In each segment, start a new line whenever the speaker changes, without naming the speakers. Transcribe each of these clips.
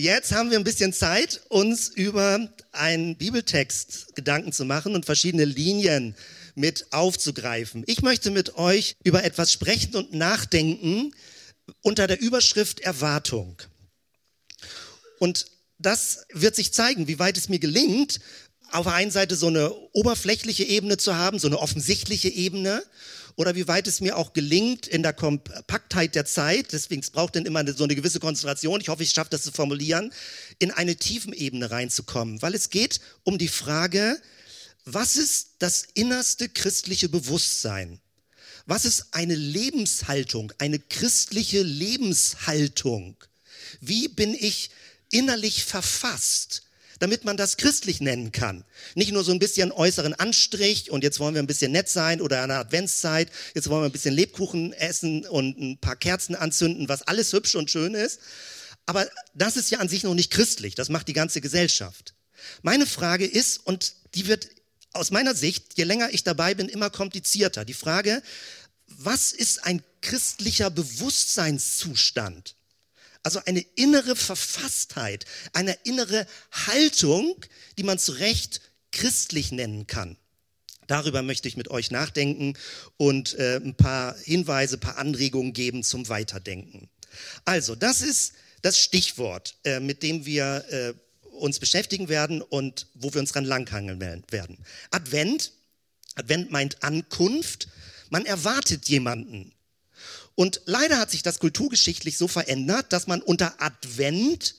Jetzt haben wir ein bisschen Zeit, uns über einen Bibeltext Gedanken zu machen und verschiedene Linien mit aufzugreifen. Ich möchte mit euch über etwas sprechen und nachdenken unter der Überschrift Erwartung. Und das wird sich zeigen, wie weit es mir gelingt, auf der einen Seite so eine oberflächliche Ebene zu haben, so eine offensichtliche Ebene, oder wie weit es mir auch gelingt in der Kompaktheit der Zeit, deswegen braucht dann immer so eine gewisse Konzentration, ich hoffe, ich schaffe das zu formulieren, in eine tiefen Ebene reinzukommen, weil es geht um die Frage, was ist das innerste christliche Bewusstsein? Was ist eine Lebenshaltung, eine christliche Lebenshaltung? Wie bin ich innerlich verfasst? Damit man das christlich nennen kann. Nicht nur so ein bisschen äußeren Anstrich und jetzt wollen wir ein bisschen nett sein oder eine Adventszeit, jetzt wollen wir ein bisschen Lebkuchen essen und ein paar Kerzen anzünden, was alles hübsch und schön ist. Aber das ist ja an sich noch nicht christlich, das macht die ganze Gesellschaft. Meine Frage ist, und die wird aus meiner Sicht, je länger ich dabei bin, immer komplizierter. Die Frage, was ist ein christlicher Bewusstseinszustand? Also eine innere Verfasstheit, eine innere Haltung, die man zu Recht christlich nennen kann. Darüber möchte ich mit euch nachdenken und äh, ein paar Hinweise, ein paar Anregungen geben zum Weiterdenken. Also, das ist das Stichwort, äh, mit dem wir äh, uns beschäftigen werden und wo wir uns dran langhangeln werden. Advent, Advent meint Ankunft. Man erwartet jemanden. Und leider hat sich das kulturgeschichtlich so verändert, dass man unter Advent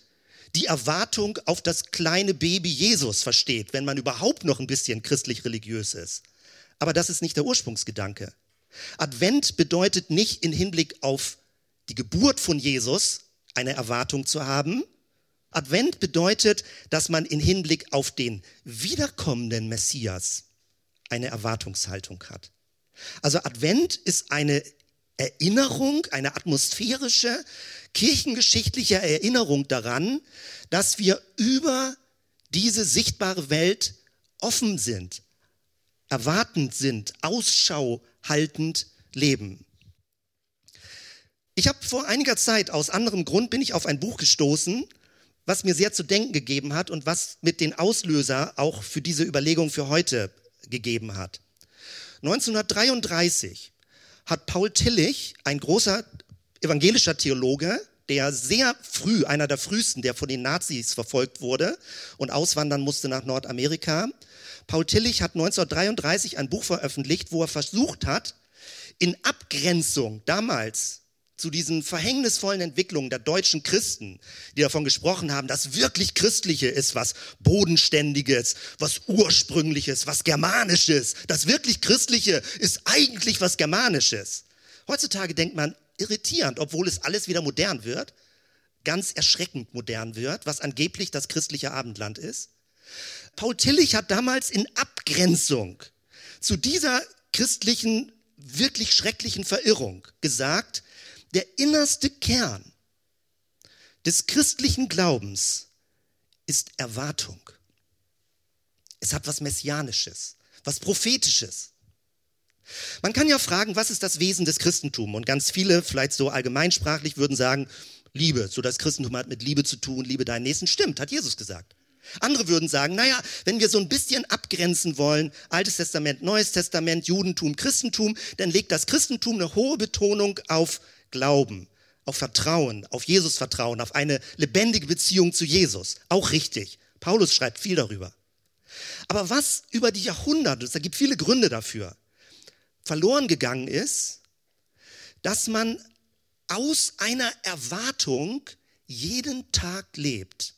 die Erwartung auf das kleine Baby Jesus versteht, wenn man überhaupt noch ein bisschen christlich-religiös ist. Aber das ist nicht der Ursprungsgedanke. Advent bedeutet nicht in Hinblick auf die Geburt von Jesus eine Erwartung zu haben. Advent bedeutet, dass man in Hinblick auf den wiederkommenden Messias eine Erwartungshaltung hat. Also Advent ist eine Erinnerung, eine atmosphärische, kirchengeschichtliche Erinnerung daran, dass wir über diese sichtbare Welt offen sind, erwartend sind, Ausschau haltend leben. Ich habe vor einiger Zeit aus anderem Grund bin ich auf ein Buch gestoßen, was mir sehr zu denken gegeben hat und was mit den Auslöser auch für diese Überlegung für heute gegeben hat. 1933 hat Paul Tillich, ein großer evangelischer Theologe, der sehr früh, einer der frühesten, der von den Nazis verfolgt wurde und auswandern musste nach Nordamerika. Paul Tillich hat 1933 ein Buch veröffentlicht, wo er versucht hat, in Abgrenzung damals zu diesen verhängnisvollen Entwicklungen der deutschen Christen, die davon gesprochen haben, dass wirklich Christliche ist was Bodenständiges, was Ursprüngliches, was Germanisches. Das wirklich Christliche ist eigentlich was Germanisches. Heutzutage denkt man irritierend, obwohl es alles wieder modern wird, ganz erschreckend modern wird, was angeblich das christliche Abendland ist. Paul Tillich hat damals in Abgrenzung zu dieser christlichen, wirklich schrecklichen Verirrung gesagt, der innerste Kern des christlichen Glaubens ist Erwartung. Es hat was Messianisches, was Prophetisches. Man kann ja fragen, was ist das Wesen des Christentums? Und ganz viele, vielleicht so allgemeinsprachlich, würden sagen, Liebe. So das Christentum hat mit Liebe zu tun, liebe deinen Nächsten. Stimmt, hat Jesus gesagt. Andere würden sagen, naja, wenn wir so ein bisschen abgrenzen wollen, Altes Testament, Neues Testament, Judentum, Christentum, dann legt das Christentum eine hohe Betonung auf Glauben, auf Vertrauen, auf Jesus Vertrauen, auf eine lebendige Beziehung zu Jesus. Auch richtig. Paulus schreibt viel darüber. Aber was über die Jahrhunderte, es gibt viele Gründe dafür, verloren gegangen ist, dass man aus einer Erwartung jeden Tag lebt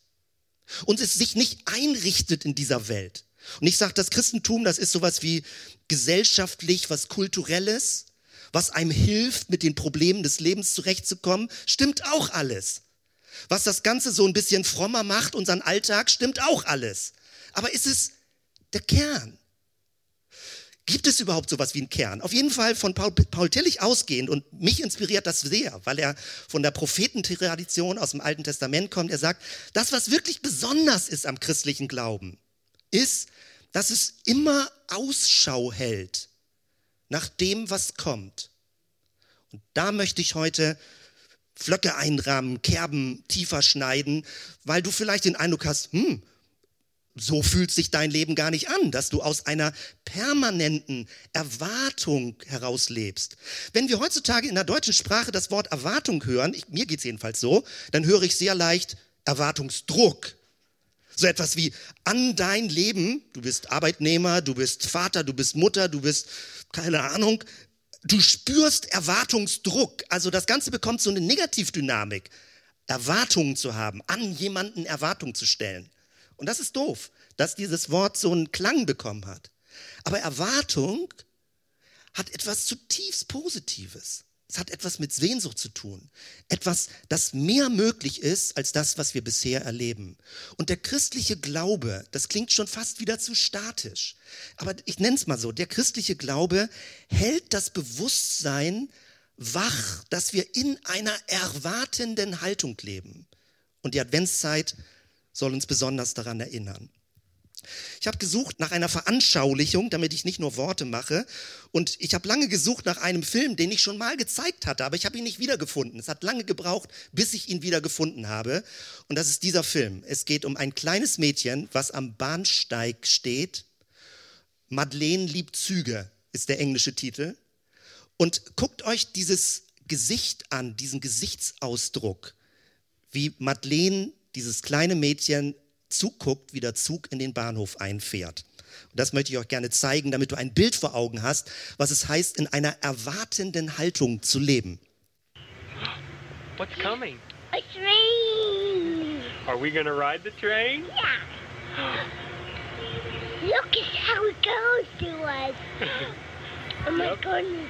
und es sich nicht einrichtet in dieser Welt. Und ich sage, das Christentum, das ist sowas wie gesellschaftlich, was kulturelles, was einem hilft, mit den Problemen des Lebens zurechtzukommen, stimmt auch alles. Was das Ganze so ein bisschen frommer macht, unseren Alltag, stimmt auch alles. Aber ist es der Kern? Gibt es überhaupt sowas wie einen Kern? Auf jeden Fall von Paul, Paul Tillich ausgehend und mich inspiriert das sehr, weil er von der Prophetentradition aus dem Alten Testament kommt. Er sagt, das, was wirklich besonders ist am christlichen Glauben, ist, dass es immer Ausschau hält nach dem, was kommt. Und da möchte ich heute Flöcke einrahmen, Kerben tiefer schneiden, weil du vielleicht den Eindruck hast, hm, so fühlt sich dein Leben gar nicht an, dass du aus einer permanenten Erwartung herauslebst. Wenn wir heutzutage in der deutschen Sprache das Wort Erwartung hören, ich, mir geht's jedenfalls so, dann höre ich sehr leicht Erwartungsdruck. So etwas wie an dein Leben, du bist Arbeitnehmer, du bist Vater, du bist Mutter, du bist keine Ahnung, du spürst Erwartungsdruck. Also das Ganze bekommt so eine Negativdynamik, Erwartungen zu haben, an jemanden Erwartungen zu stellen. Und das ist doof, dass dieses Wort so einen Klang bekommen hat. Aber Erwartung hat etwas zutiefst Positives. Es hat etwas mit Sehnsucht zu tun. Etwas, das mehr möglich ist als das, was wir bisher erleben. Und der christliche Glaube, das klingt schon fast wieder zu statisch. Aber ich nenne es mal so, der christliche Glaube hält das Bewusstsein wach, dass wir in einer erwartenden Haltung leben. Und die Adventszeit soll uns besonders daran erinnern. Ich habe gesucht nach einer Veranschaulichung, damit ich nicht nur Worte mache. Und ich habe lange gesucht nach einem Film, den ich schon mal gezeigt hatte, aber ich habe ihn nicht wiedergefunden. Es hat lange gebraucht, bis ich ihn wiedergefunden habe. Und das ist dieser Film. Es geht um ein kleines Mädchen, was am Bahnsteig steht. Madeleine liebt Züge ist der englische Titel. Und guckt euch dieses Gesicht an, diesen Gesichtsausdruck, wie Madeleine, dieses kleine Mädchen, zuguckt, wie der Zug in den Bahnhof einfährt. Und das möchte ich euch gerne zeigen, damit du ein Bild vor Augen hast, was es heißt, in einer erwartenden Haltung zu leben.
What's coming?
A train.
Are we to ride the train?
Yeah. Look at how it goes to us. Oh my
Yep.
goodness.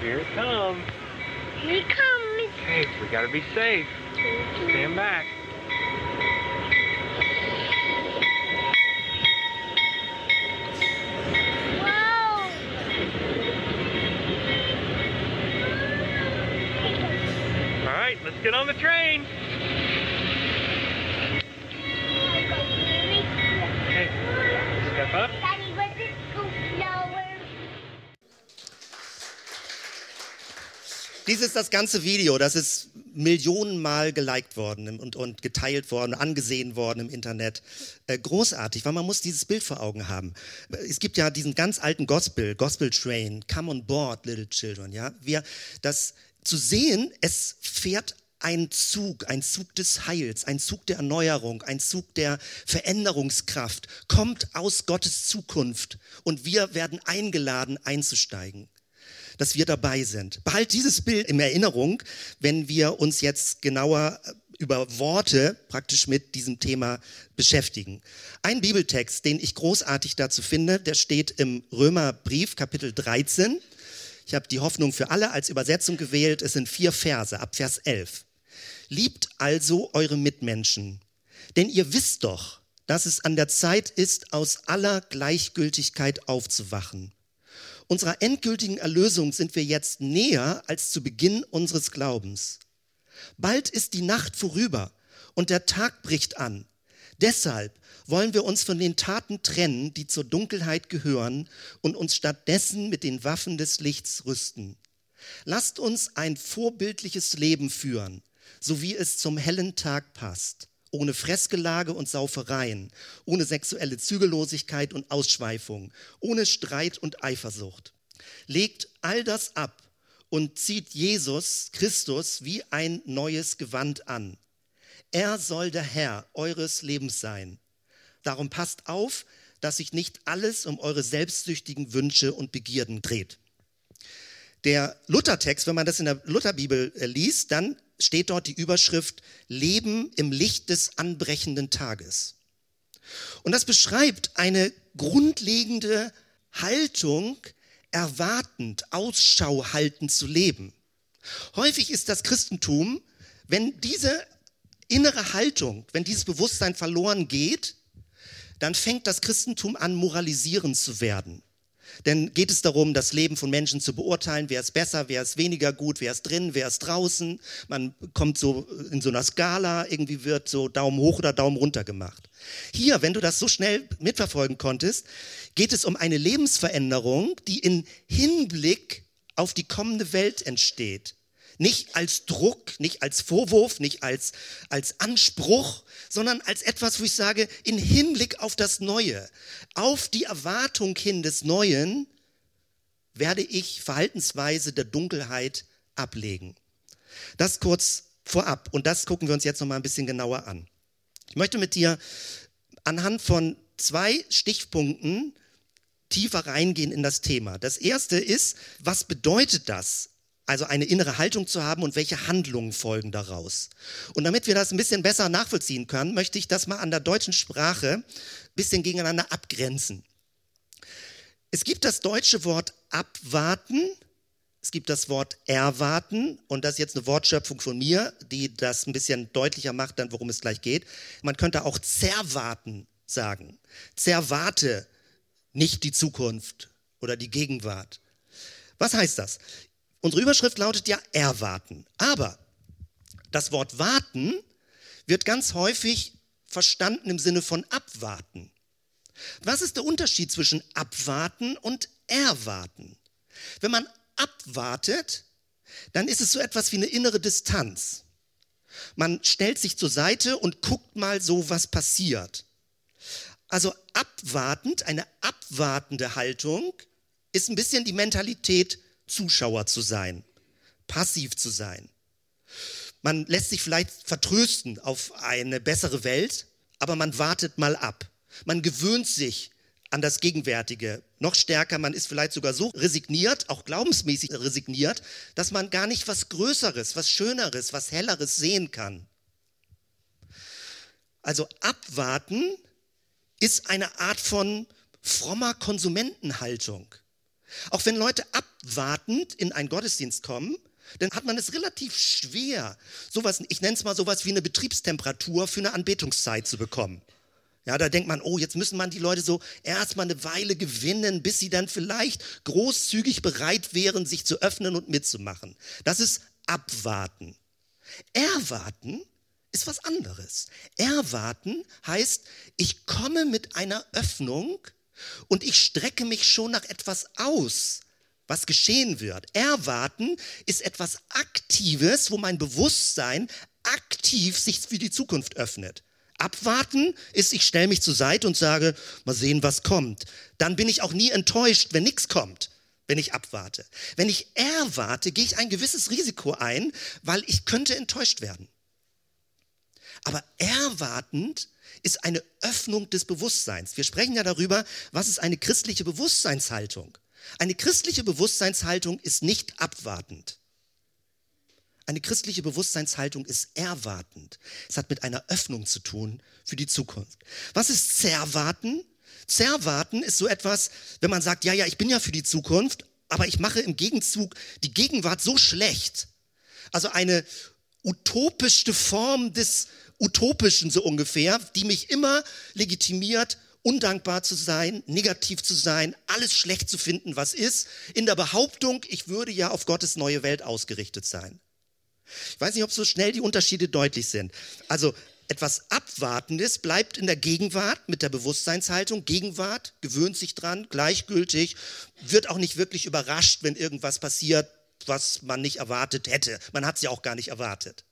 Here it comes.
Here it comes.
Hey, we got to be safe. Stand back. Let's get on the train.
Dies ist das ganze Video, das ist Millionenmal geliked worden und, und geteilt worden, angesehen worden im Internet. Äh, großartig, weil man muss dieses Bild vor Augen haben. Es gibt ja diesen ganz alten Gospel, Gospel Train, Come on board, little children. Ja, wir das zu sehen, es fährt ein Zug, ein Zug des Heils, ein Zug der Erneuerung, ein Zug der Veränderungskraft, kommt aus Gottes Zukunft und wir werden eingeladen einzusteigen dass wir dabei sind. Behalt dieses Bild in Erinnerung, wenn wir uns jetzt genauer äh, über Worte praktisch mit diesem Thema beschäftigen. Ein Bibeltext, den ich großartig dazu finde, der steht im Römerbrief Kapitel 13. Ich habe die Hoffnung für alle als Übersetzung gewählt. Es sind vier Verse ab Vers 11. Liebt also eure Mitmenschen, denn ihr wisst doch, dass es an der Zeit ist, aus aller Gleichgültigkeit aufzuwachen. Unserer endgültigen Erlösung sind wir jetzt näher als zu Beginn unseres Glaubens. Bald ist die Nacht vorüber und der Tag bricht an. Deshalb wollen wir uns von den Taten trennen, die zur Dunkelheit gehören, und uns stattdessen mit den Waffen des Lichts rüsten. Lasst uns ein vorbildliches Leben führen, so wie es zum hellen Tag passt, ohne Fressgelage und Saufereien, ohne sexuelle Zügellosigkeit und Ausschweifung, ohne Streit und Eifersucht. Legt all das ab und zieht Jesus Christus wie ein neues Gewand an. Er soll der Herr eures Lebens sein. Darum passt auf, dass sich nicht alles um eure selbstsüchtigen Wünsche und Begierden dreht. Der Luthertext, wenn man das in der Lutherbibel äh, liest, dann steht dort die Überschrift Leben im Licht des anbrechenden Tages. Und das beschreibt eine grundlegende Haltung, erwartend, Ausschau haltend zu leben. Häufig ist das Christentum, wenn diese innere Haltung, wenn dieses Bewusstsein verloren geht, dann fängt das Christentum an, moralisierend zu werden. Denn geht es darum, das Leben von Menschen zu beurteilen, wer ist besser, wer ist weniger gut, wer ist drin, wer ist draußen. Man kommt so in so einer Skala, irgendwie wird so Daumen hoch oder Daumen runter gemacht. Hier, wenn du das so schnell mitverfolgen konntest, geht es um eine Lebensveränderung, die in Hinblick auf die kommende Welt entsteht, Nicht als Druck, nicht als Vorwurf, nicht als, als Anspruch, sondern als etwas, wo ich sage, in Hinblick auf das Neue, auf die Erwartung hin des Neuen, werde ich Verhaltensweise der Dunkelheit ablegen. Das kurz vorab und das gucken wir uns jetzt noch mal ein bisschen genauer an. Ich möchte mit dir anhand von zwei Stichpunkten tiefer reingehen in das Thema. Das erste ist, was bedeutet das? Also eine innere Haltung zu haben und welche Handlungen folgen daraus. Und damit wir das ein bisschen besser nachvollziehen können, möchte ich das mal an der deutschen Sprache ein bisschen gegeneinander abgrenzen. Es gibt das deutsche Wort abwarten, es gibt das Wort erwarten und das ist jetzt eine Wortschöpfung von mir, die das ein bisschen deutlicher macht, dann worum es gleich geht. Man könnte auch zerwarten sagen. Zerwarte nicht die Zukunft oder die Gegenwart. Was heißt das? Unsere Überschrift lautet ja erwarten. Aber das Wort warten wird ganz häufig verstanden im Sinne von abwarten. Was ist der Unterschied zwischen abwarten und erwarten? Wenn man abwartet, dann ist es so etwas wie eine innere Distanz. Man stellt sich zur Seite und guckt mal so, was passiert. Also abwartend, eine abwartende Haltung ist ein bisschen die Mentalität, Zuschauer zu sein, passiv zu sein. Man lässt sich vielleicht vertrösten auf eine bessere Welt, aber man wartet mal ab. Man gewöhnt sich an das Gegenwärtige. Noch stärker, man ist vielleicht sogar so resigniert, auch glaubensmäßig resigniert, dass man gar nicht was Größeres, was Schöneres, was Helleres sehen kann. Also abwarten ist eine Art von frommer Konsumentenhaltung. Auch wenn Leute abwartend in einen Gottesdienst kommen, dann hat man es relativ schwer, sowas, ich nenne es mal sowas wie eine Betriebstemperatur für eine Anbetungszeit zu bekommen. Ja, da denkt man, oh, jetzt müssen man die Leute so erstmal eine Weile gewinnen, bis sie dann vielleicht großzügig bereit wären, sich zu öffnen und mitzumachen. Das ist abwarten. Erwarten ist was anderes. Erwarten heißt, ich komme mit einer Öffnung und ich strecke mich schon nach etwas aus, was geschehen wird. Erwarten ist etwas Aktives, wo mein Bewusstsein aktiv sich für die Zukunft öffnet. Abwarten ist, ich stelle mich zur Seite und sage, mal sehen, was kommt. Dann bin ich auch nie enttäuscht, wenn nichts kommt, wenn ich abwarte. Wenn ich erwarte, gehe ich ein gewisses Risiko ein, weil ich könnte enttäuscht werden. Aber erwartend ist eine Öffnung des Bewusstseins. Wir sprechen ja darüber, was ist eine christliche Bewusstseinshaltung. Eine christliche Bewusstseinshaltung ist nicht abwartend. Eine christliche Bewusstseinshaltung ist erwartend. Es hat mit einer Öffnung zu tun für die Zukunft. Was ist zerwarten? Zerwarten ist so etwas, wenn man sagt, ja, ja, ich bin ja für die Zukunft, aber ich mache im Gegenzug die Gegenwart so schlecht. Also eine utopischste Form des Utopischen so ungefähr, die mich immer legitimiert, undankbar zu sein, negativ zu sein, alles schlecht zu finden, was ist, in der Behauptung, ich würde ja auf Gottes neue Welt ausgerichtet sein. Ich weiß nicht, ob so schnell die Unterschiede deutlich sind. Also etwas Abwartendes bleibt in der Gegenwart mit der Bewusstseinshaltung. Gegenwart gewöhnt sich dran, gleichgültig, wird auch nicht wirklich überrascht, wenn irgendwas passiert, was man nicht erwartet hätte. Man hat es ja auch gar nicht erwartet.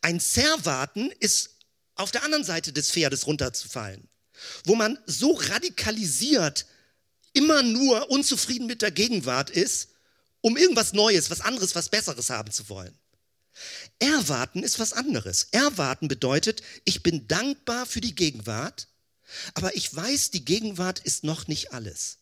Ein Zerwarten ist auf der anderen Seite des Pferdes runterzufallen, wo man so radikalisiert immer nur unzufrieden mit der Gegenwart ist, um irgendwas Neues, was anderes, was Besseres haben zu wollen. Erwarten ist was anderes. Erwarten bedeutet, ich bin dankbar für die Gegenwart, aber ich weiß, die Gegenwart ist noch nicht alles.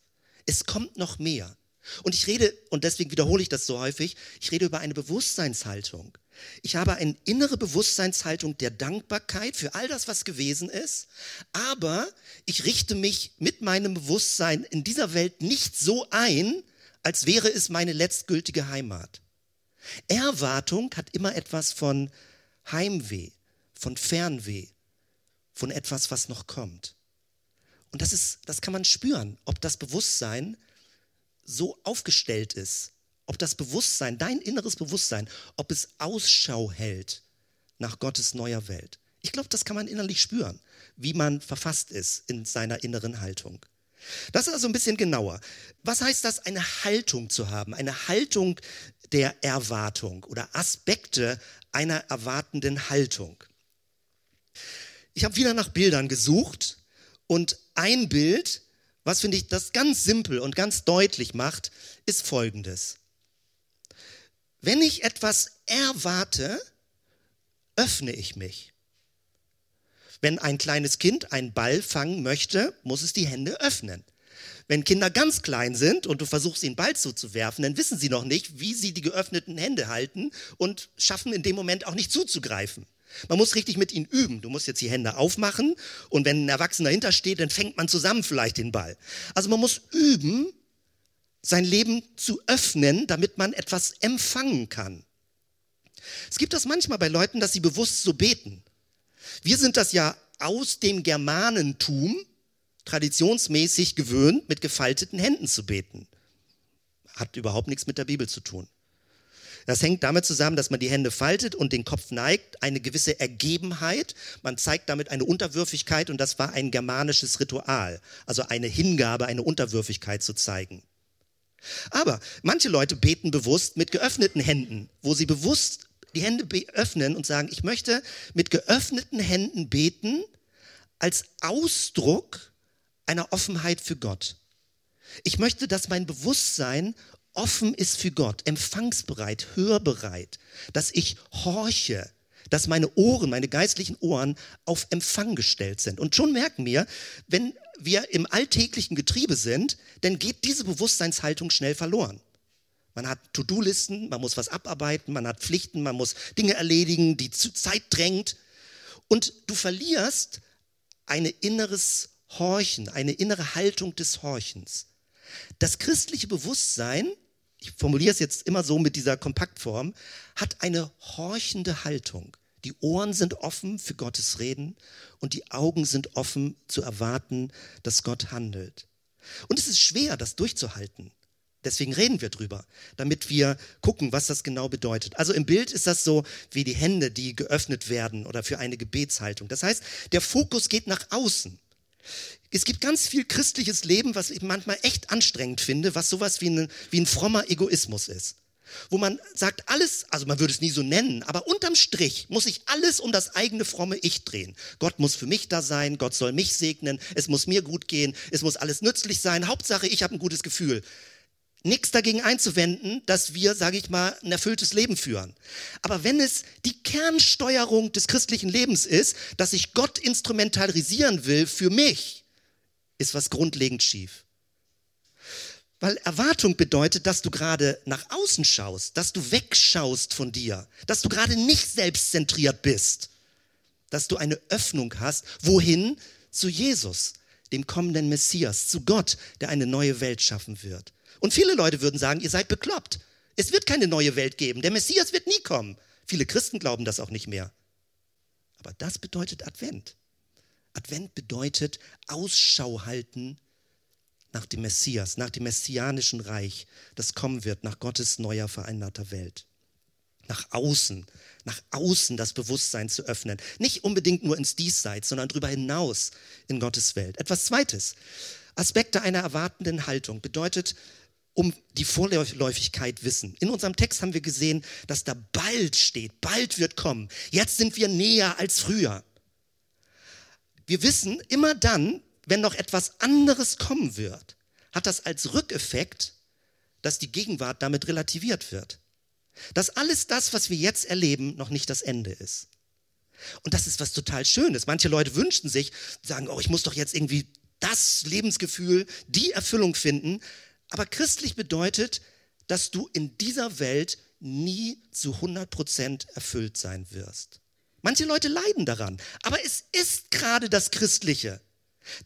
Es kommt noch mehr. Und ich rede, und deswegen wiederhole ich das so häufig, ich rede über eine Bewusstseinshaltung. Ich habe eine innere Bewusstseinshaltung der Dankbarkeit für all das, was gewesen ist, aber ich richte mich mit meinem Bewusstsein in dieser Welt nicht so ein, als wäre es meine letztgültige Heimat. Erwartung hat immer etwas von Heimweh, von Fernweh, von etwas, was noch kommt. Und das ist, das kann man spüren, ob das Bewusstsein so aufgestellt ist, ob das Bewusstsein, dein inneres Bewusstsein, ob es Ausschau hält nach Gottes neuer Welt. Ich glaube, das kann man innerlich spüren, wie man verfasst ist in seiner inneren Haltung. Das ist also ein bisschen genauer. Was heißt das, eine Haltung zu haben? Eine Haltung der Erwartung oder Aspekte einer erwartenden Haltung. Ich habe wieder nach Bildern gesucht und ein Bild, was finde ich das ganz simpel und ganz deutlich macht, ist folgendes. Wenn ich etwas erwarte, öffne ich mich. Wenn ein kleines Kind einen Ball fangen möchte, muss es die Hände öffnen. Wenn Kinder ganz klein sind und du versuchst, ihnen Ball zuzuwerfen, dann wissen sie noch nicht, wie sie die geöffneten Hände halten und schaffen in dem Moment auch nicht zuzugreifen. Man muss richtig mit ihnen üben. Du musst jetzt die Hände aufmachen und wenn ein Erwachsener dahinter steht, dann fängt man zusammen vielleicht den Ball. Also man muss üben, sein Leben zu öffnen, damit man etwas empfangen kann. Es gibt das manchmal bei Leuten, dass sie bewusst so beten. Wir sind das ja aus dem Germanentum traditionsmäßig gewöhnt, mit gefalteten Händen zu beten. Hat überhaupt nichts mit der Bibel zu tun. Das hängt damit zusammen, dass man die Hände faltet und den Kopf neigt, eine gewisse Ergebenheit. Man zeigt damit eine Unterwürfigkeit und das war ein germanisches Ritual, also eine Hingabe, eine Unterwürfigkeit zu zeigen. Aber manche Leute beten bewusst mit geöffneten Händen, wo sie bewusst die Hände öffnen und sagen, ich möchte mit geöffneten Händen beten als Ausdruck einer Offenheit für Gott. Ich möchte, dass mein Bewusstsein offen ist für Gott, empfangsbereit, hörbereit, dass ich horche, dass meine Ohren, meine geistlichen Ohren auf Empfang gestellt sind. Und schon merken wir, wenn wir im alltäglichen Getriebe sind, dann geht diese Bewusstseinshaltung schnell verloren. Man hat To-Do-Listen, man muss was abarbeiten, man hat Pflichten, man muss Dinge erledigen, die Zeit drängt. Und du verlierst ein inneres Horchen, eine innere Haltung des Horchens. Das christliche Bewusstsein, ich formuliere es jetzt immer so mit dieser Kompaktform, hat eine horchende Haltung. Die Ohren sind offen für Gottes Reden und die Augen sind offen zu erwarten, dass Gott handelt. Und es ist schwer, das durchzuhalten. Deswegen reden wir drüber, damit wir gucken, was das genau bedeutet. Also im Bild ist das so wie die Hände, die geöffnet werden oder für eine Gebetshaltung. Das heißt, der Fokus geht nach außen. Es gibt ganz viel christliches Leben, was ich manchmal echt anstrengend finde, was sowas wie ein, wie ein frommer Egoismus ist. Wo man sagt, alles, also man würde es nie so nennen, aber unterm Strich muss sich alles um das eigene fromme Ich drehen. Gott muss für mich da sein, Gott soll mich segnen, es muss mir gut gehen, es muss alles nützlich sein, Hauptsache ich habe ein gutes Gefühl. Nichts dagegen einzuwenden, dass wir, sage ich mal, ein erfülltes Leben führen. Aber wenn es die Kernsteuerung des christlichen Lebens ist, dass ich Gott instrumentalisieren will für mich, ist was grundlegend schief. Weil Erwartung bedeutet, dass du gerade nach außen schaust, dass du wegschaust von dir, dass du gerade nicht selbstzentriert bist, dass du eine Öffnung hast, wohin? Zu Jesus, dem kommenden Messias, zu Gott, der eine neue Welt schaffen wird. Und viele Leute würden sagen, ihr seid bekloppt. Es wird keine neue Welt geben. Der Messias wird nie kommen. Viele Christen glauben das auch nicht mehr. Aber das bedeutet Advent. Advent bedeutet Ausschau halten nach dem Messias, nach dem messianischen Reich, das kommen wird, nach Gottes neuer vereinbarter Welt. Nach außen, nach außen das Bewusstsein zu öffnen. Nicht unbedingt nur ins Diesseits, sondern darüber hinaus in Gottes Welt. Etwas Zweites. Aspekte einer erwartenden Haltung bedeutet um die Vorläufigkeit wissen. In unserem Text haben wir gesehen, dass da bald steht, bald wird kommen. Jetzt sind wir näher als früher. Wir wissen immer dann, wenn noch etwas anderes kommen wird, hat das als Rückeffekt, dass die Gegenwart damit relativiert wird. Dass alles das, was wir jetzt erleben, noch nicht das Ende ist. Und das ist was total Schönes. Manche Leute wünschen sich, sagen, oh, ich muss doch jetzt irgendwie das Lebensgefühl, die Erfüllung finden. Aber christlich bedeutet, dass du in dieser Welt nie zu 100 Prozent erfüllt sein wirst. Manche Leute leiden daran, aber es ist gerade das Christliche,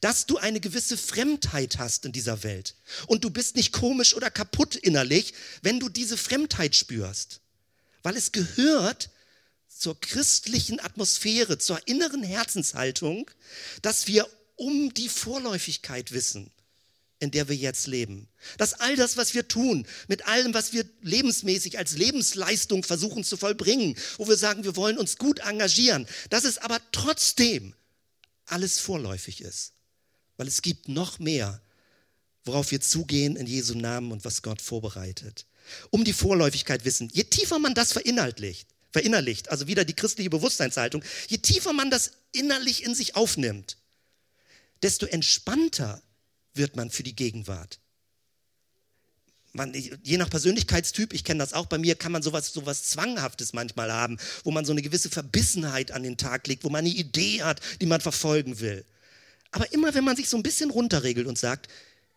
dass du eine gewisse Fremdheit hast in dieser Welt. Und du bist nicht komisch oder kaputt innerlich, wenn du diese Fremdheit spürst. Weil es gehört zur christlichen Atmosphäre, zur inneren Herzenshaltung, dass wir um die Vorläufigkeit wissen in der wir jetzt leben. Dass all das, was wir tun, mit allem, was wir lebensmäßig als Lebensleistung versuchen zu vollbringen, wo wir sagen, wir wollen uns gut engagieren, dass es aber trotzdem alles vorläufig ist. Weil es gibt noch mehr, worauf wir zugehen in Jesu Namen und was Gott vorbereitet. um die Vorläufigkeit wissen. Je tiefer man das verinnerlicht, verinnerlicht, also wieder die christliche Bewusstseinshaltung, je tiefer man das innerlich in sich aufnimmt, desto entspannter wird man für die Gegenwart. Man, je nach Persönlichkeitstyp, ich kenne das auch bei mir, kann man sowas, sowas Zwanghaftes manchmal haben, wo man so eine gewisse Verbissenheit an den Tag legt, wo man eine Idee hat, die man verfolgen will. Aber immer wenn man sich so ein bisschen runterregelt und sagt,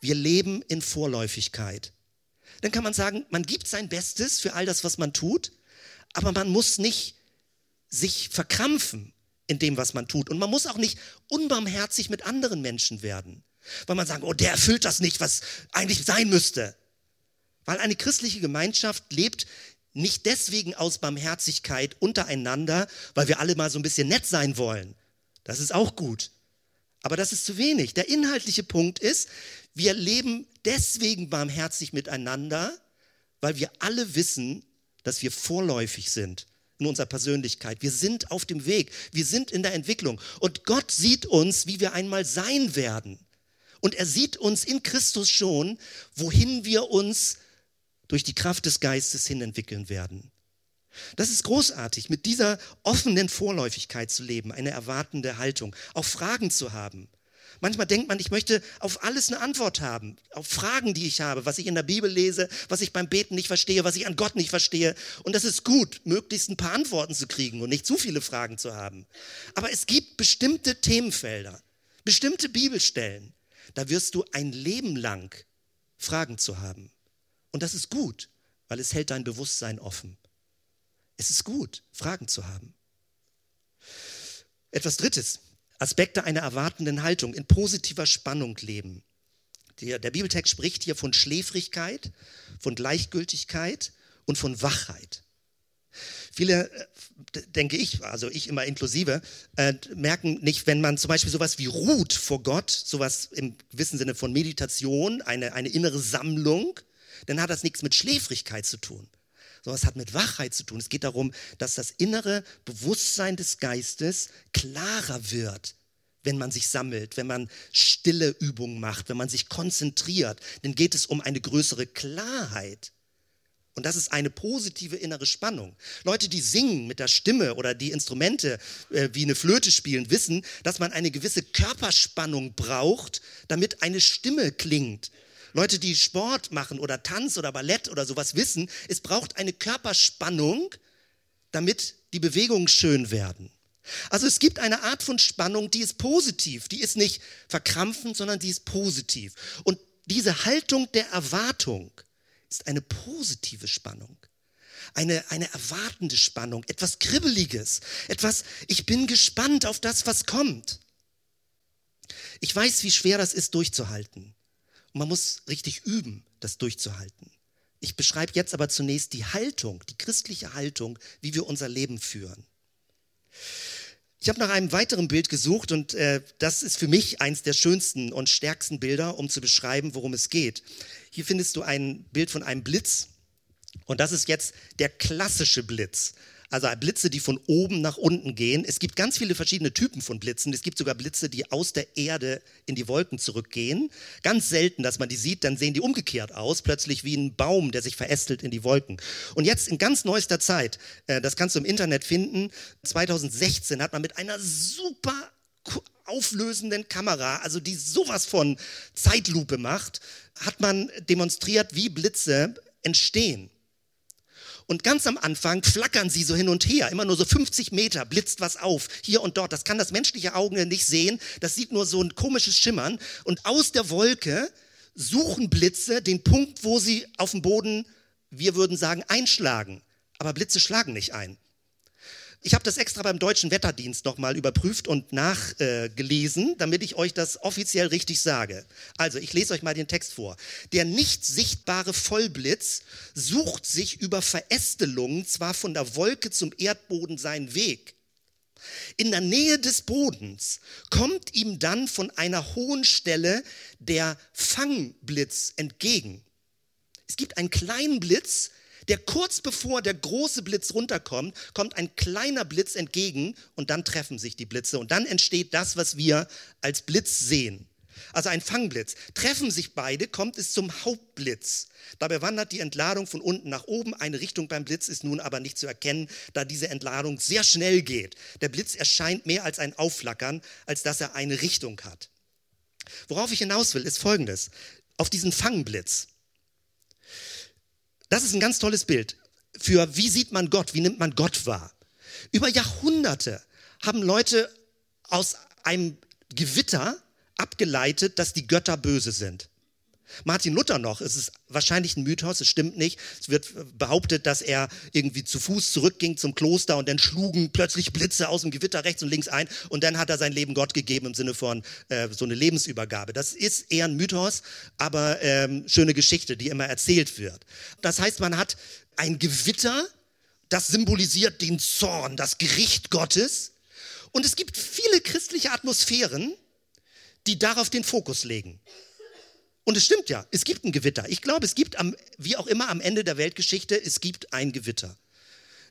wir leben in Vorläufigkeit, dann kann man sagen, man gibt sein Bestes für all das, was man tut, aber man muss nicht sich verkrampfen in dem, was man tut. Und man muss auch nicht unbarmherzig mit anderen Menschen werden, weil man sagt, oh, der erfüllt das nicht, was eigentlich sein müsste. Weil eine christliche Gemeinschaft lebt nicht deswegen aus Barmherzigkeit untereinander, weil wir alle mal so ein bisschen nett sein wollen. Das ist auch gut. Aber das ist zu wenig. Der inhaltliche Punkt ist, wir leben deswegen barmherzig miteinander, weil wir alle wissen, dass wir vorläufig sind in unserer Persönlichkeit. Wir sind auf dem Weg. Wir sind in der Entwicklung. Und Gott sieht uns, wie wir einmal sein werden. Und er sieht uns in Christus schon, wohin wir uns durch die Kraft des Geistes hin entwickeln werden. Das ist großartig, mit dieser offenen Vorläufigkeit zu leben, eine erwartende Haltung, auch Fragen zu haben. Manchmal denkt man, ich möchte auf alles eine Antwort haben, auf Fragen, die ich habe, was ich in der Bibel lese, was ich beim Beten nicht verstehe, was ich an Gott nicht verstehe. Und das ist gut, möglichst ein paar Antworten zu kriegen und nicht zu viele Fragen zu haben. Aber es gibt bestimmte Themenfelder, bestimmte Bibelstellen, da wirst du ein Leben lang Fragen zu haben. Und das ist gut, weil es hält dein Bewusstsein offen. Es ist gut, Fragen zu haben. Etwas Drittes, Aspekte einer erwartenden Haltung, in positiver Spannung leben. Der, der Bibeltext spricht hier von Schläfrigkeit, von Gleichgültigkeit und von Wachheit. Viele, äh, denke ich, also ich immer inklusive, äh, merken nicht, wenn man zum Beispiel sowas wie ruht vor Gott, sowas im gewissen Sinne von Meditation, eine, eine innere Sammlung, dann hat das nichts mit Schläfrigkeit zu tun, sondern es hat mit Wachheit zu tun. Es geht darum, dass das innere Bewusstsein des Geistes klarer wird, wenn man sich sammelt, wenn man stille Übungen macht, wenn man sich konzentriert. Dann geht es um eine größere Klarheit. Und das ist eine positive innere Spannung. Leute, die singen mit der Stimme oder die Instrumente äh, wie eine Flöte spielen, wissen, dass man eine gewisse Körperspannung braucht, damit eine Stimme klingt. Leute, die Sport machen oder Tanz oder Ballett oder sowas wissen, es braucht eine Körperspannung, damit die Bewegungen schön werden. Also es gibt eine Art von Spannung, die ist positiv, die ist nicht verkrampfend, sondern die ist positiv. Und diese Haltung der Erwartung ist eine positive Spannung. Eine, eine erwartende Spannung, etwas Kribbeliges, etwas, ich bin gespannt auf das, was kommt. Ich weiß, wie schwer das ist durchzuhalten. Man muss richtig üben, das durchzuhalten. Ich beschreibe jetzt aber zunächst die Haltung, die christliche Haltung, wie wir unser Leben führen. Ich habe nach einem weiteren Bild gesucht und äh, das ist für mich eins der schönsten und stärksten Bilder, um zu beschreiben, worum es geht. Hier findest du ein Bild von einem Blitz und das ist jetzt der klassische Blitz. Also Blitze, die von oben nach unten gehen. Es gibt ganz viele verschiedene Typen von Blitzen. Es gibt sogar Blitze, die aus der Erde in die Wolken zurückgehen. Ganz selten, dass man die sieht, dann sehen die umgekehrt aus, plötzlich wie ein Baum, der sich verästelt in die Wolken. Und jetzt in ganz neuester Zeit, äh, das kannst du im Internet finden, 2016 hat man mit einer super auflösenden Kamera, also die sowas von Zeitlupe macht, hat man demonstriert, wie Blitze entstehen. Und ganz am Anfang flackern sie so hin und her, immer nur so 50 Meter, blitzt was auf, hier und dort. Das kann das menschliche Auge nicht sehen. Das sieht nur so ein komisches Schimmern. Und aus der Wolke suchen Blitze den Punkt, wo sie auf dem Boden, wir würden sagen, einschlagen. Aber Blitze schlagen nicht ein. Ich habe das extra beim deutschen Wetterdienst nochmal überprüft und nachgelesen, äh, damit ich euch das offiziell richtig sage. Also, ich lese euch mal den Text vor. Der nicht sichtbare Vollblitz sucht sich über Verästelungen zwar von der Wolke zum Erdboden seinen Weg. In der Nähe des Bodens kommt ihm dann von einer hohen Stelle der Fangblitz entgegen. Es gibt einen kleinen Blitz, der kurz bevor der große Blitz runterkommt, kommt ein kleiner Blitz entgegen und dann treffen sich die Blitze und dann entsteht das, was wir als Blitz sehen. also ein Fangblitz. Treffen sich beide, kommt es zum Hauptblitz. Dabei wandert die Entladung von unten nach oben. Eine Richtung beim Blitz ist nun aber nicht zu erkennen, da diese Entladung sehr schnell geht. Der Blitz erscheint mehr als ein Aufflackern, als dass er eine Richtung hat. Worauf ich hinaus will, ist folgendes. Auf diesen Fangblitz. Das ist ein ganz tolles Bild für, wie sieht man Gott, wie nimmt man Gott wahr. Über Jahrhunderte haben Leute aus einem Gewitter abgeleitet, dass die Götter böse sind. Martin Luther noch, es ist wahrscheinlich ein Mythos, es stimmt nicht. Es wird behauptet, dass er irgendwie zu Fuß zurückging zum Kloster und dann schlugen plötzlich Blitze aus dem Gewitter rechts und links ein und dann hat er sein Leben Gott gegeben im Sinne von äh, so eine Lebensübergabe. Das ist eher ein Mythos, aber ähm, schöne Geschichte, die immer erzählt wird. Das heißt, man hat ein Gewitter, das symbolisiert den Zorn, das Gericht Gottes. Und es gibt viele christliche Atmosphären, die darauf den Fokus legen. Und es stimmt ja, es gibt ein Gewitter. Ich glaube, es gibt, am, wie auch immer am Ende der Weltgeschichte, es gibt ein Gewitter.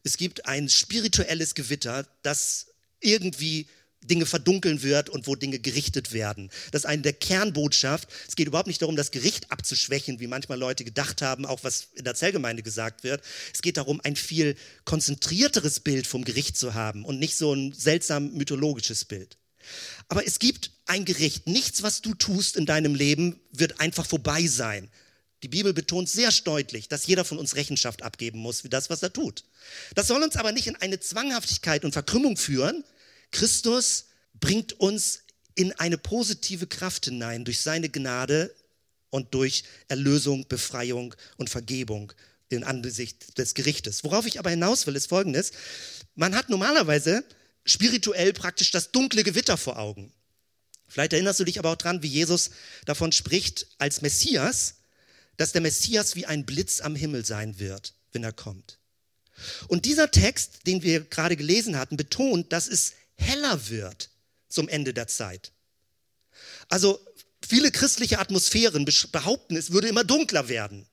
Es gibt ein spirituelles Gewitter, das irgendwie Dinge verdunkeln wird und wo Dinge gerichtet werden. Das ist eine der Kernbotschaft. Es geht überhaupt nicht darum, das Gericht abzuschwächen, wie manchmal Leute gedacht haben, auch was in der Zellgemeinde gesagt wird. Es geht darum, ein viel konzentrierteres Bild vom Gericht zu haben und nicht so ein seltsam mythologisches Bild. Aber es gibt ein Gericht. Nichts, was du tust in deinem Leben, wird einfach vorbei sein. Die Bibel betont sehr deutlich, dass jeder von uns Rechenschaft abgeben muss für das, was er tut. Das soll uns aber nicht in eine Zwanghaftigkeit und Verkrümmung führen. Christus bringt uns in eine positive Kraft hinein durch seine Gnade und durch Erlösung, Befreiung und Vergebung in Angesicht des Gerichtes. Worauf ich aber hinaus will, ist Folgendes. Man hat normalerweise spirituell praktisch das dunkle Gewitter vor Augen. Vielleicht erinnerst du dich aber auch dran, wie Jesus davon spricht als Messias, dass der Messias wie ein Blitz am Himmel sein wird, wenn er kommt. Und dieser Text, den wir gerade gelesen hatten, betont, dass es heller wird zum Ende der Zeit. Also viele christliche Atmosphären behaupten, es würde immer dunkler werden.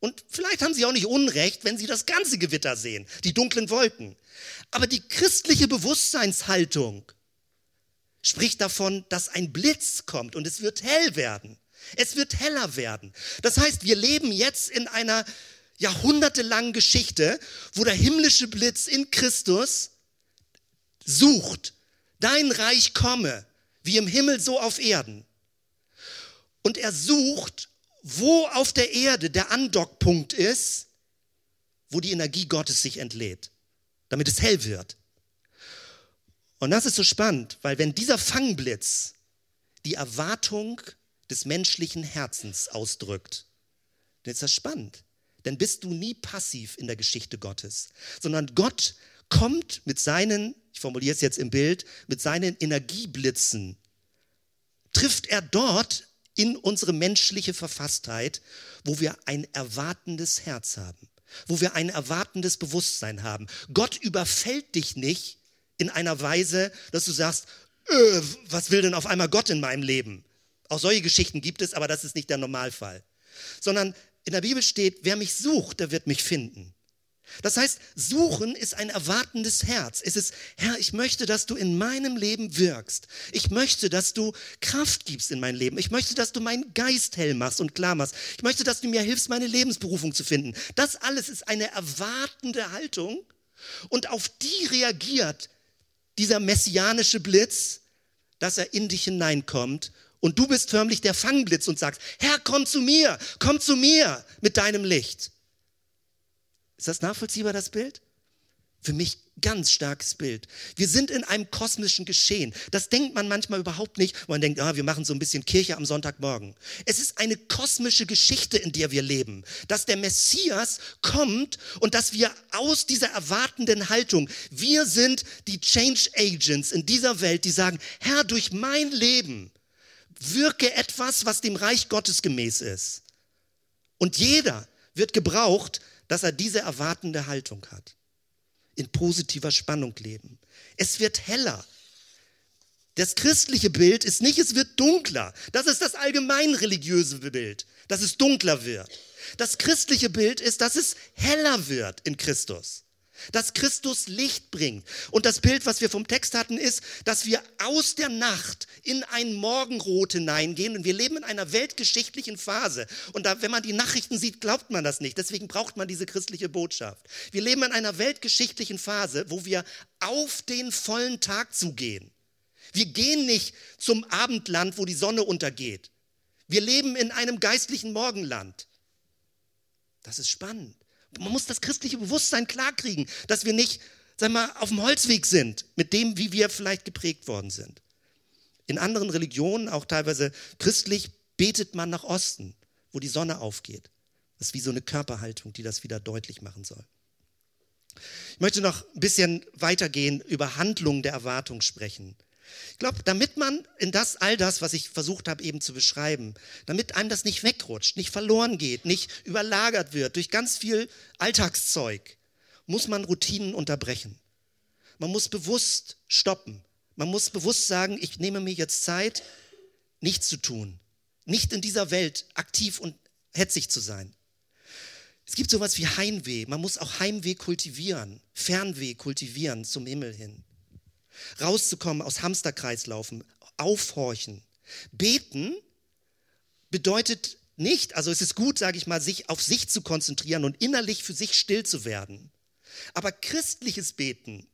Und vielleicht haben sie auch nicht Unrecht, wenn sie das ganze Gewitter sehen, die dunklen Wolken. Aber die christliche Bewusstseinshaltung spricht davon, dass ein Blitz kommt und es wird hell werden. Es wird heller werden. Das heißt, wir leben jetzt in einer jahrhundertelangen Geschichte, wo der himmlische Blitz in Christus sucht, dein Reich komme, wie im Himmel so auf Erden. Und er sucht wo auf der Erde der Andockpunkt ist, wo die Energie Gottes sich entlädt, damit es hell wird. Und das ist so spannend, weil wenn dieser Fangblitz die Erwartung des menschlichen Herzens ausdrückt, dann ist das spannend. Dann bist du nie passiv in der Geschichte Gottes, sondern Gott kommt mit seinen, ich formuliere es jetzt im Bild, mit seinen Energieblitzen, trifft er dort in unsere menschliche Verfasstheit, wo wir ein erwartendes Herz haben, wo wir ein erwartendes Bewusstsein haben. Gott überfällt dich nicht in einer Weise, dass du sagst, äh, was will denn auf einmal Gott in meinem Leben? Auch solche Geschichten gibt es, aber das ist nicht der Normalfall. Sondern in der Bibel steht, wer mich sucht, der wird mich finden. Das heißt, suchen ist ein erwartendes Herz. Es ist, Herr, ich möchte, dass du in meinem Leben wirkst. Ich möchte, dass du Kraft gibst in mein Leben. Ich möchte, dass du meinen Geist hell machst und klar machst. Ich möchte, dass du mir hilfst, meine Lebensberufung zu finden. Das alles ist eine erwartende Haltung und auf die reagiert dieser messianische Blitz, dass er in dich hineinkommt und du bist förmlich der Fangblitz und sagst, Herr, komm zu mir, komm zu mir mit deinem Licht. Ist das nachvollziehbar, das Bild? Für mich ganz starkes Bild. Wir sind in einem kosmischen Geschehen. Das denkt man manchmal überhaupt nicht. Man denkt, ah, wir machen so ein bisschen Kirche am Sonntagmorgen. Es ist eine kosmische Geschichte, in der wir leben. Dass der Messias kommt und dass wir aus dieser erwartenden Haltung, wir sind die Change Agents in dieser Welt, die sagen, Herr, durch mein Leben wirke etwas, was dem Reich Gottes gemäß ist. Und jeder wird gebraucht, dass er diese erwartende Haltung hat. In positiver Spannung leben. Es wird heller. Das christliche Bild ist nicht, es wird dunkler. Das ist das allgemein religiöse Bild, dass es dunkler wird. Das christliche Bild ist, dass es heller wird in Christus. Dass Christus Licht bringt. Und das Bild, was wir vom Text hatten, ist, dass wir aus der Nacht in ein Morgenrot hineingehen und wir leben in einer weltgeschichtlichen Phase. Und da, wenn man die Nachrichten sieht, glaubt man das nicht. Deswegen braucht man diese christliche Botschaft. Wir leben in einer weltgeschichtlichen Phase, wo wir auf den vollen Tag zugehen. Wir gehen nicht zum Abendland, wo die Sonne untergeht. Wir leben in einem geistlichen Morgenland. Das ist spannend. Man muss das christliche Bewusstsein klarkriegen, dass wir nicht, sag mal, auf dem Holzweg sind mit dem, wie wir vielleicht geprägt worden sind. In anderen Religionen, auch teilweise christlich, betet man nach Osten, wo die Sonne aufgeht. Das ist wie so eine Körperhaltung, die das wieder deutlich machen soll. Ich möchte noch ein bisschen weitergehen, über Handlungen der Erwartung sprechen. Ich glaube, damit man in das, all das, was ich versucht habe eben zu beschreiben, damit einem das nicht wegrutscht, nicht verloren geht, nicht überlagert wird durch ganz viel Alltagszeug, muss man Routinen unterbrechen. Man muss bewusst stoppen. Man muss bewusst sagen, ich nehme mir jetzt Zeit, nichts zu tun, nicht in dieser Welt aktiv und hetzig zu sein. Es gibt sowas wie Heimweh. Man muss auch Heimweh kultivieren, Fernweh kultivieren zum Himmel hin rauszukommen aus Hamsterkreislaufen, aufhorchen. Beten bedeutet nicht, also es ist gut, sage ich mal, sich auf sich zu konzentrieren und innerlich für sich still zu werden. Aber christliches Beten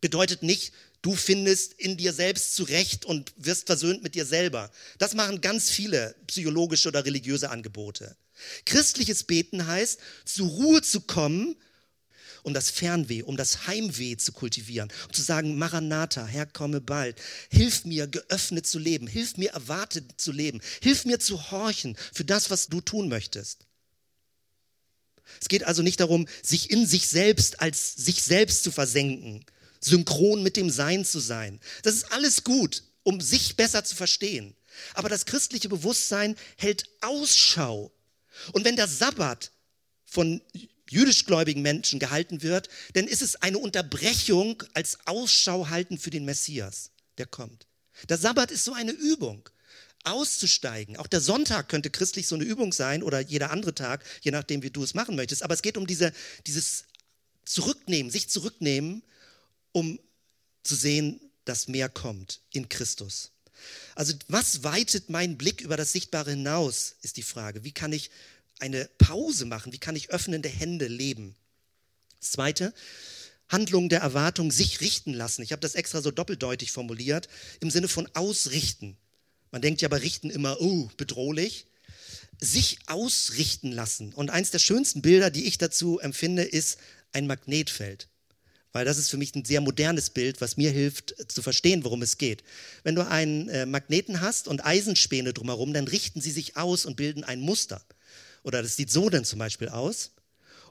bedeutet nicht, du findest in dir selbst zurecht und wirst versöhnt mit dir selber. Das machen ganz viele psychologische oder religiöse Angebote. Christliches Beten heißt, zur Ruhe zu kommen um das Fernweh, um das Heimweh zu kultivieren, um zu sagen, Maranatha, Herr, komme bald. Hilf mir, geöffnet zu leben. Hilf mir, erwartet zu leben. Hilf mir zu horchen für das, was du tun möchtest. Es geht also nicht darum, sich in sich selbst als sich selbst zu versenken, synchron mit dem Sein zu sein. Das ist alles gut, um sich besser zu verstehen. Aber das christliche Bewusstsein hält Ausschau. Und wenn der Sabbat von jüdischgläubigen Menschen gehalten wird, dann ist es eine Unterbrechung als Ausschau halten für den Messias, der kommt. Der Sabbat ist so eine Übung, auszusteigen. Auch der Sonntag könnte christlich so eine Übung sein oder jeder andere Tag, je nachdem, wie du es machen möchtest. Aber es geht um diese, dieses Zurücknehmen, sich zurücknehmen, um zu sehen, dass mehr kommt in Christus. Also was weitet meinen Blick über das Sichtbare hinaus, ist die Frage. Wie kann ich eine Pause machen? Wie kann ich öffnende Hände leben? Das Zweite, Handlung der Erwartung, sich richten lassen. Ich habe das extra so doppeldeutig formuliert, im Sinne von ausrichten. Man denkt ja bei Richten immer, oh, bedrohlich. Sich ausrichten lassen. Und eins der schönsten Bilder, die ich dazu empfinde, ist ein Magnetfeld. Weil das ist für mich ein sehr modernes Bild, was mir hilft zu verstehen, worum es geht. Wenn du einen äh, Magneten hast und Eisenspäne drumherum, dann richten sie sich aus und bilden ein Muster. Oder das sieht so denn zum Beispiel aus.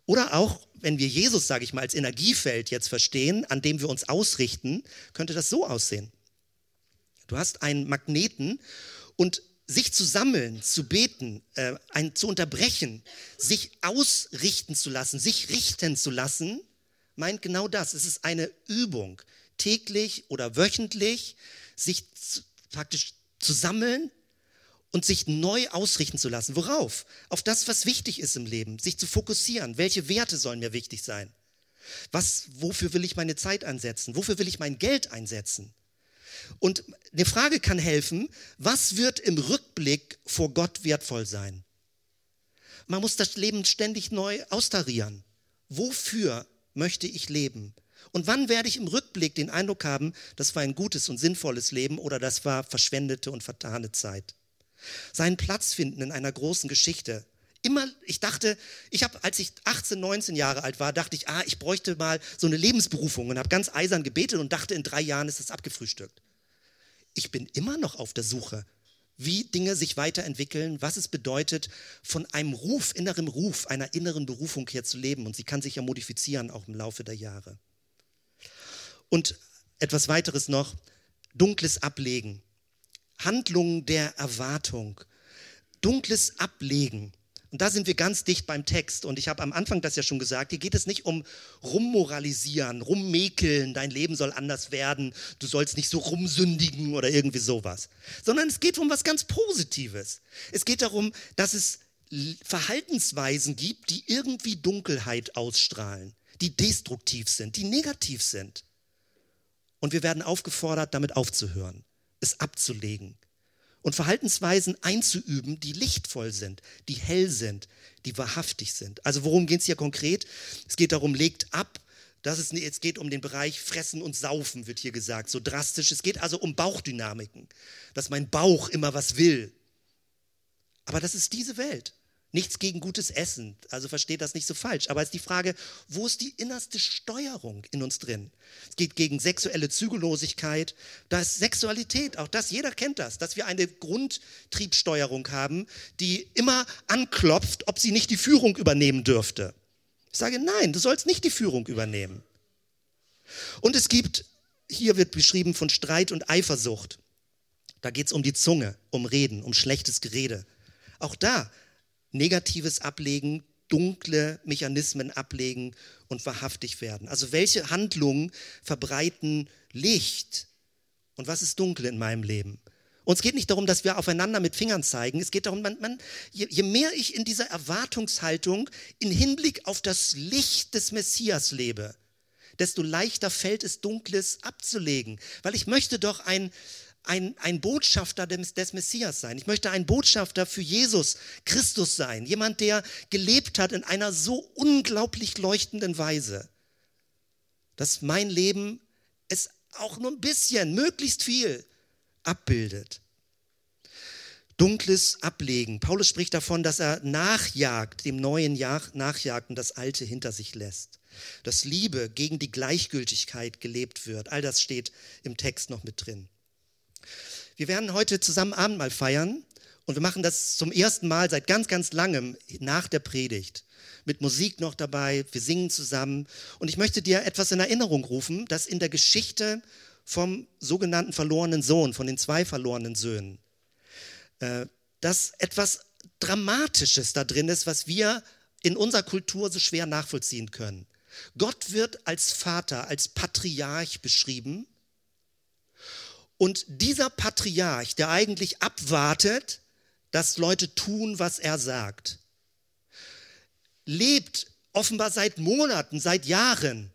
Oder auch, wenn wir Jesus, sage ich mal, als Energiefeld jetzt verstehen, an dem wir uns ausrichten, könnte das so aussehen. Du hast einen Magneten und sich zu sammeln, zu beten, äh, ein, zu unterbrechen, sich ausrichten zu lassen, sich richten zu lassen, meint genau das. Es ist eine Übung, täglich oder wöchentlich, sich zu, praktisch zu sammeln, und sich neu ausrichten zu lassen. Worauf? Auf das, was wichtig ist im Leben, sich zu fokussieren. Welche Werte sollen mir wichtig sein? Was, wofür will ich meine Zeit einsetzen? Wofür will ich mein Geld einsetzen? Und eine Frage kann helfen, was wird im Rückblick vor Gott wertvoll sein? Man muss das Leben ständig neu austarieren. Wofür möchte ich leben? Und wann werde ich im Rückblick den Eindruck haben, das war ein gutes und sinnvolles Leben oder das war verschwendete und vertane Zeit? Seinen Platz finden in einer großen Geschichte. Immer, ich dachte, ich habe, als ich 18, 19 Jahre alt war, dachte ich, ah, ich bräuchte mal so eine Lebensberufung und habe ganz eisern gebetet und dachte, in drei Jahren ist es abgefrühstückt. Ich bin immer noch auf der Suche, wie Dinge sich weiterentwickeln, was es bedeutet, von einem Ruf, innerem Ruf, einer inneren Berufung her zu leben. Und sie kann sich ja modifizieren, auch im Laufe der Jahre. Und etwas weiteres noch, dunkles Ablegen. Handlungen der Erwartung, dunkles Ablegen. Und da sind wir ganz dicht beim Text. Und ich habe am Anfang das ja schon gesagt, hier geht es nicht um rummoralisieren, rummäkeln, dein Leben soll anders werden, du sollst nicht so rumsündigen oder irgendwie sowas. Sondern es geht um was ganz Positives. Es geht darum, dass es Verhaltensweisen gibt, die irgendwie Dunkelheit ausstrahlen, die destruktiv sind, die negativ sind. Und wir werden aufgefordert, damit aufzuhören, es abzulegen und Verhaltensweisen einzuüben, die lichtvoll sind, die hell sind, die wahrhaftig sind. Also worum geht es hier konkret? Es geht darum, legt ab. Das ist, es geht um den Bereich Fressen und Saufen, wird hier gesagt, so drastisch. Es geht also um Bauchdynamiken, dass mein Bauch immer was will. Aber das ist diese Welt. Nichts gegen gutes Essen, also versteht das nicht so falsch. Aber es ist die Frage, wo ist die innerste Steuerung in uns drin? Es geht gegen sexuelle Zügellosigkeit. Da ist Sexualität, auch das, jeder kennt das, dass wir eine Grundtriebsteuerung haben, die immer anklopft, ob sie nicht die Führung übernehmen dürfte. Ich sage, nein, du sollst nicht die Führung übernehmen. Und es gibt, hier wird beschrieben von Streit und Eifersucht. Da geht es um die Zunge, um Reden, um schlechtes Gerede. Auch da Negatives ablegen, dunkle Mechanismen ablegen und wahrhaftig werden. Also welche Handlungen verbreiten Licht und was ist dunkel in meinem Leben? Und es geht nicht darum, dass wir aufeinander mit Fingern zeigen. Es geht darum, man, man, je, je mehr ich in dieser Erwartungshaltung in Hinblick auf das Licht des Messias lebe, desto leichter fällt es, Dunkles abzulegen. Weil ich möchte doch ein, ein, ein Botschafter des, des Messias sein. Ich möchte ein Botschafter für Jesus Christus sein. Jemand, der gelebt hat in einer so unglaublich leuchtenden Weise, dass mein Leben es auch nur ein bisschen, möglichst viel abbildet. Dunkles Ablegen. Paulus spricht davon, dass er nachjagt, dem neuen Jahr nachjagt und das Alte hinter sich lässt. Dass Liebe gegen die Gleichgültigkeit gelebt wird. All das steht im Text noch mit drin. Wir werden heute zusammen Abendmahl feiern und wir machen das zum ersten Mal seit ganz, ganz langem nach der Predigt. Mit Musik noch dabei, wir singen zusammen. Und ich möchte dir etwas in Erinnerung rufen, das in der Geschichte vom sogenannten verlorenen Sohn, von den zwei verlorenen Söhnen, äh, dass etwas Dramatisches da drin ist, was wir in unserer Kultur so schwer nachvollziehen können. Gott wird als Vater, als Patriarch beschrieben und dieser Patriarch, der eigentlich abwartet, dass Leute tun, was er sagt, lebt offenbar seit Monaten, seit Jahren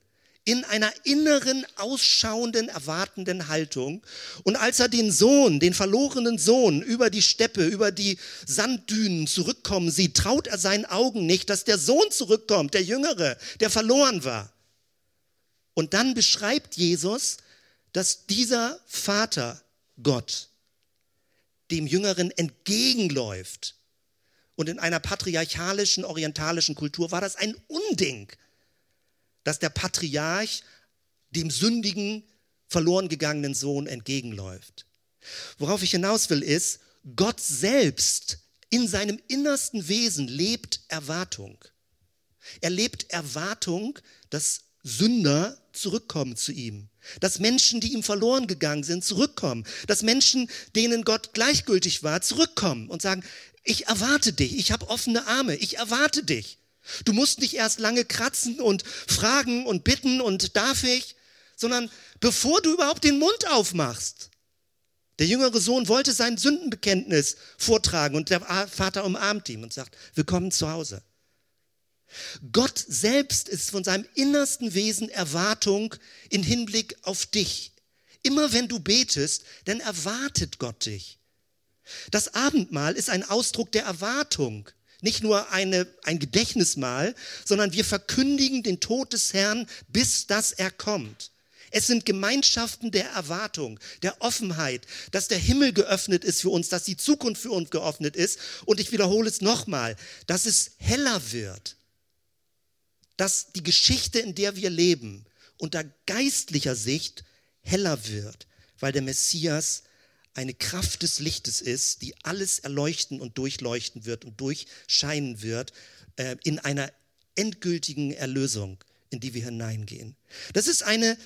in einer inneren, ausschauenden, erwartenden Haltung. Und als er den Sohn, den verlorenen Sohn über die Steppe, über die Sanddünen zurückkommen sieht, traut er seinen Augen nicht, dass der Sohn zurückkommt, der Jüngere, der verloren war. Und dann beschreibt Jesus, dass dieser Vater Gott dem Jüngeren entgegenläuft. Und in einer patriarchalischen, orientalischen Kultur war das ein Unding, dass der Patriarch dem sündigen, verloren gegangenen Sohn entgegenläuft. Worauf ich hinaus will, ist, Gott selbst in seinem innersten Wesen lebt Erwartung. Er lebt Erwartung, dass Sünder zurückkommen zu ihm. Dass Menschen, die ihm verloren gegangen sind, zurückkommen. Dass Menschen, denen Gott gleichgültig war, zurückkommen und sagen, ich erwarte dich, ich habe offene Arme, ich erwarte dich. Du musst nicht erst lange kratzen und fragen und bitten und darf ich, sondern bevor du überhaupt den Mund aufmachst. Der jüngere Sohn wollte sein Sündenbekenntnis vortragen und der Vater umarmt ihn und sagt, willkommen zu Hause. Gott selbst ist von seinem innersten Wesen Erwartung in Hinblick auf dich. Immer wenn du betest, dann erwartet Gott dich. Das Abendmahl ist ein Ausdruck der Erwartung. Nicht nur eine, ein Gedächtnismahl, sondern wir verkündigen den Tod des Herrn, bis dass er kommt. Es sind Gemeinschaften der Erwartung, der Offenheit, dass der Himmel geöffnet ist für uns, dass die Zukunft für uns geöffnet ist. Und ich wiederhole es nochmal, dass es heller wird dass die Geschichte, in der wir leben, unter geistlicher Sicht heller wird, weil der Messias eine Kraft des Lichtes ist, die alles erleuchten und durchleuchten wird und durchscheinen wird äh, in einer endgültigen Erlösung, in die wir hineingehen. Das ist eine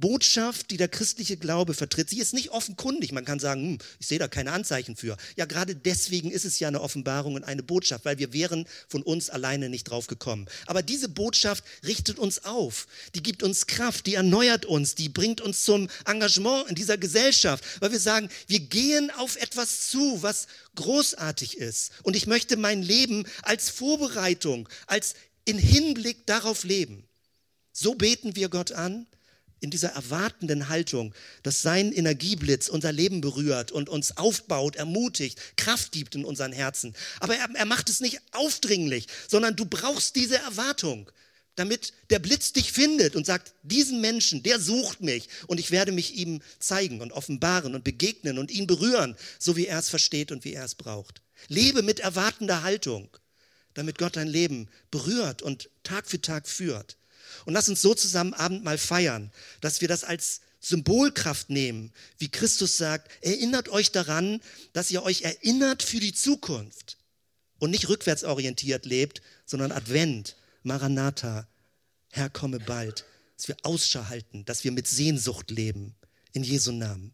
Botschaft, die der christliche Glaube vertritt, sie ist nicht offenkundig. Man kann sagen, hm, ich sehe da keine Anzeichen für. Ja, gerade deswegen ist es ja eine Offenbarung und eine Botschaft, weil wir wären von uns alleine nicht drauf gekommen. Aber diese Botschaft richtet uns auf, die gibt uns Kraft, die erneuert uns, die bringt uns zum Engagement in dieser Gesellschaft, weil wir sagen, wir gehen auf etwas zu, was großartig ist. Und ich möchte mein Leben als Vorbereitung, als in Hinblick darauf leben. So beten wir Gott an, in dieser erwartenden Haltung, dass sein Energieblitz unser Leben berührt und uns aufbaut, ermutigt, Kraft gibt in unseren Herzen. Aber er, er macht es nicht aufdringlich, sondern du brauchst diese Erwartung, damit der Blitz dich findet und sagt, diesen Menschen, der sucht mich und ich werde mich ihm zeigen und offenbaren und begegnen und ihn berühren, so wie er es versteht und wie er es braucht. Lebe mit erwartender Haltung, damit Gott dein Leben berührt und Tag für Tag führt. Und lass uns so zusammen Abendmahl feiern, dass wir das als Symbolkraft nehmen, wie Christus sagt, erinnert euch daran, dass ihr euch erinnert für die Zukunft und nicht rückwärtsorientiert lebt, sondern Advent, Maranatha, Herr komme bald, dass wir Ausschau halten, dass wir mit Sehnsucht leben, in Jesu Namen.